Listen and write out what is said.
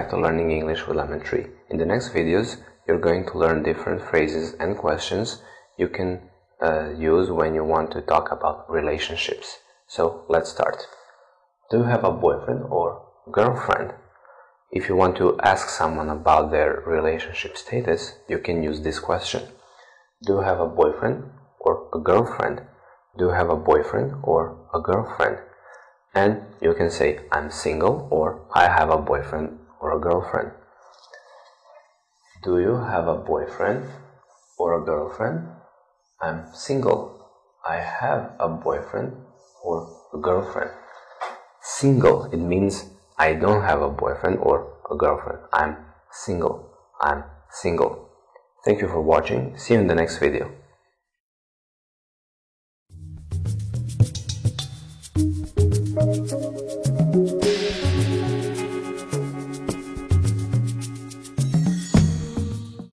to Learning English with Lemon Tree. In the next videos, you're going to learn different phrases and questions you can uh, use when you want to talk about relationships. So let's start. Do you have a boyfriend or girlfriend? If you want to ask someone about their relationship status, you can use this question. Do you have a boyfriend or a girlfriend? Do you have a boyfriend or a girlfriend? And you can say, I'm single or I have a boyfriend or a girlfriend. Do you have a boyfriend or a girlfriend? I'm single. I have a boyfriend or a girlfriend. Single, it means I don't have a boyfriend or a girlfriend. I'm single. I'm single. Thank you for watching. See you in the next video.